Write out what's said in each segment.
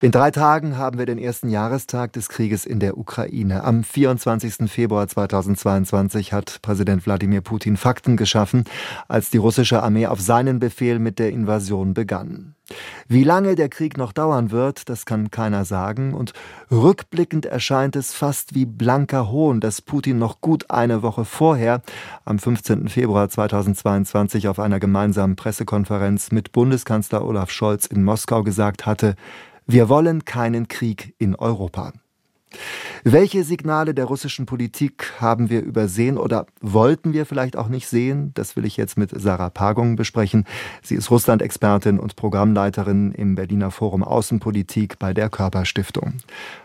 In drei Tagen haben wir den ersten Jahrestag des Krieges in der Ukraine. Am 24. Februar 2022 hat Präsident Wladimir Putin Fakten geschaffen, als die russische Armee auf seinen Befehl mit der Invasion begann. Wie lange der Krieg noch dauern wird, das kann keiner sagen, und rückblickend erscheint es fast wie blanker Hohn, dass Putin noch gut eine Woche vorher, am 15. Februar 2022, auf einer gemeinsamen Pressekonferenz mit Bundeskanzler Olaf Scholz in Moskau gesagt hatte, wir wollen keinen Krieg in Europa. Welche Signale der russischen Politik haben wir übersehen oder wollten wir vielleicht auch nicht sehen? Das will ich jetzt mit Sarah Pagung besprechen. Sie ist Russland-Expertin und Programmleiterin im Berliner Forum Außenpolitik bei der Körperstiftung.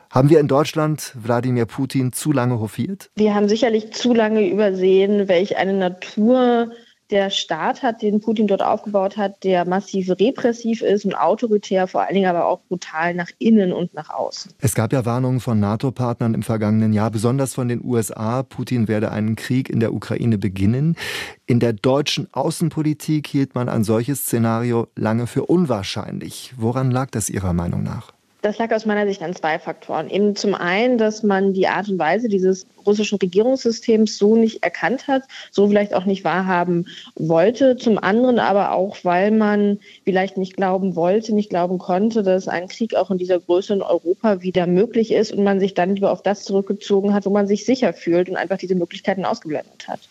Haben wir in Deutschland Wladimir Putin zu lange hofiert? Wir haben sicherlich zu lange übersehen, welch eine Natur der Staat hat, den Putin dort aufgebaut hat, der massiv repressiv ist und autoritär, vor allen Dingen aber auch brutal nach innen und nach außen. Es gab ja Warnungen von NATO-Partnern im vergangenen Jahr, besonders von den USA. Putin werde einen Krieg in der Ukraine beginnen. In der deutschen Außenpolitik hielt man ein solches Szenario lange für unwahrscheinlich. Woran lag das Ihrer Meinung nach? Das lag aus meiner Sicht an zwei Faktoren. Eben zum einen, dass man die Art und Weise dieses russischen Regierungssystems so nicht erkannt hat, so vielleicht auch nicht wahrhaben wollte. Zum anderen aber auch, weil man vielleicht nicht glauben wollte, nicht glauben konnte, dass ein Krieg auch in dieser Größe in Europa wieder möglich ist und man sich dann lieber auf das zurückgezogen hat, wo man sich sicher fühlt und einfach diese Möglichkeiten ausgeblendet hat.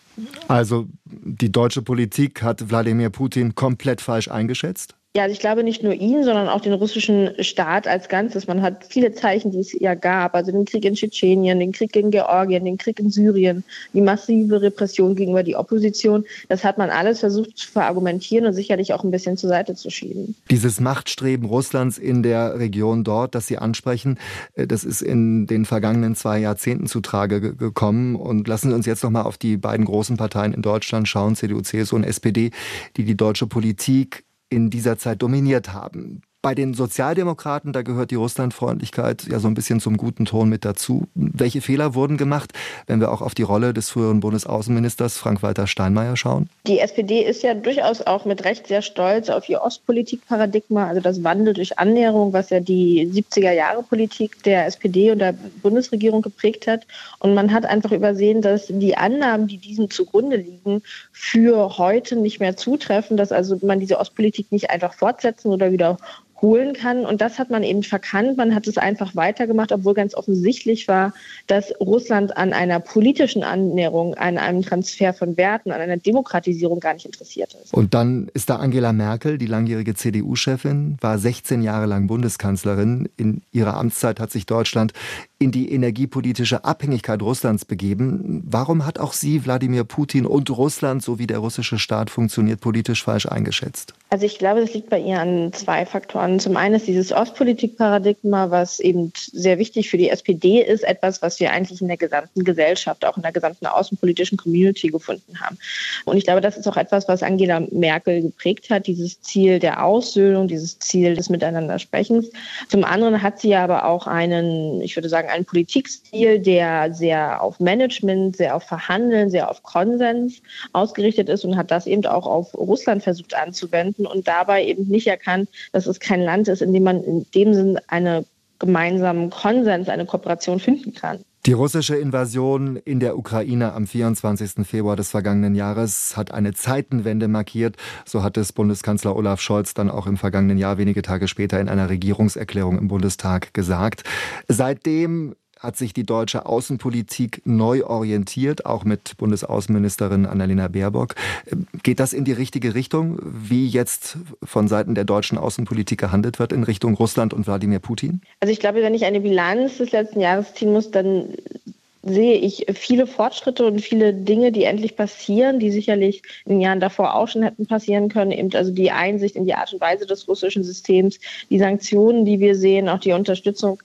Also die deutsche Politik hat Wladimir Putin komplett falsch eingeschätzt? Ja, also ich glaube nicht nur ihn, sondern auch den russischen Staat als Ganzes. Man hat viele Zeichen, die es ja gab, also den Krieg in Tschetschenien, den Krieg in Georgien, den Krieg in Syrien, die massive Repression gegenüber die Opposition. Das hat man alles versucht zu verargumentieren und sicherlich auch ein bisschen zur Seite zu schieben. Dieses Machtstreben Russlands in der Region dort, das Sie ansprechen, äh, das ist in den vergangenen zwei Jahrzehnten zutrage gekommen. Und lassen Sie uns jetzt noch mal auf die beiden großen Parteien in Deutschland schauen, CDU, CSU und SPD, die die deutsche Politik in dieser Zeit dominiert haben. Bei den Sozialdemokraten, da gehört die Russlandfreundlichkeit ja so ein bisschen zum guten Ton mit dazu. Welche Fehler wurden gemacht, wenn wir auch auf die Rolle des früheren Bundesaußenministers Frank-Walter Steinmeier schauen? Die SPD ist ja durchaus auch mit Recht sehr stolz auf ihr Ostpolitikparadigma, also das Wandel durch Annäherung, was ja die 70er-Jahre-Politik der SPD und der Bundesregierung geprägt hat. Und man hat einfach übersehen, dass die Annahmen, die diesem zugrunde liegen, für heute nicht mehr zutreffen, dass also man diese Ostpolitik nicht einfach fortsetzen oder wieder holen kann. Und das hat man eben verkannt. Man hat es einfach weitergemacht, obwohl ganz offensichtlich war, dass Russland an einer politischen Annäherung, an einem Transfer von Werten, an einer Demokratisierung gar nicht interessiert ist. Und dann ist da Angela Merkel, die langjährige CDU-Chefin, war 16 Jahre lang Bundeskanzlerin. In ihrer Amtszeit hat sich Deutschland in die energiepolitische Abhängigkeit Russlands begeben. Warum hat auch sie Wladimir Putin und Russland, so wie der russische Staat funktioniert, politisch falsch eingeschätzt? Also ich glaube, das liegt bei ihr an zwei Faktoren. Zum einen ist dieses Ostpolitikparadigma, was eben sehr wichtig für die SPD ist, etwas, was wir eigentlich in der gesamten Gesellschaft, auch in der gesamten außenpolitischen Community gefunden haben. Und ich glaube, das ist auch etwas, was Angela Merkel geprägt hat, dieses Ziel der Aussöhnung, dieses Ziel des Miteinandersprechens. Zum anderen hat sie aber auch einen, ich würde sagen, einen Politikstil, der sehr auf Management, sehr auf Verhandeln, sehr auf Konsens ausgerichtet ist und hat das eben auch auf Russland versucht anzuwenden und dabei eben nicht erkannt, dass es kein Land ist, in dem man in dem Sinn einen gemeinsamen Konsens, eine Kooperation finden kann. Die russische Invasion in der Ukraine am 24. Februar des vergangenen Jahres hat eine Zeitenwende markiert. So hat es Bundeskanzler Olaf Scholz dann auch im vergangenen Jahr wenige Tage später in einer Regierungserklärung im Bundestag gesagt. Seitdem hat sich die deutsche Außenpolitik neu orientiert, auch mit Bundesaußenministerin Annalena Baerbock. Geht das in die richtige Richtung, wie jetzt von Seiten der deutschen Außenpolitik gehandelt wird in Richtung Russland und Wladimir Putin? Also ich glaube, wenn ich eine Bilanz des letzten Jahres ziehen muss, dann sehe ich viele Fortschritte und viele Dinge, die endlich passieren, die sicherlich in den Jahren davor auch schon hätten passieren können. Eben also die Einsicht in die Art und Weise des russischen Systems, die Sanktionen, die wir sehen, auch die Unterstützung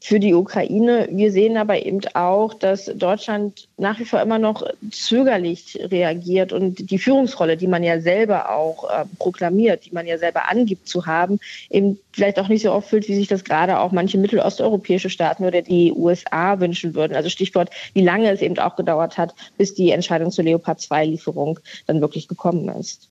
für die Ukraine. Wir sehen aber eben auch, dass Deutschland nach wie vor immer noch zögerlich reagiert und die Führungsrolle, die man ja selber auch äh, proklamiert, die man ja selber angibt zu haben, eben vielleicht auch nicht so auffüllt, wie sich das gerade auch manche mittelosteuropäische Staaten oder die USA wünschen würden. Also Stichwort, wie lange es eben auch gedauert hat, bis die Entscheidung zur Leopard 2 Lieferung dann wirklich gekommen ist.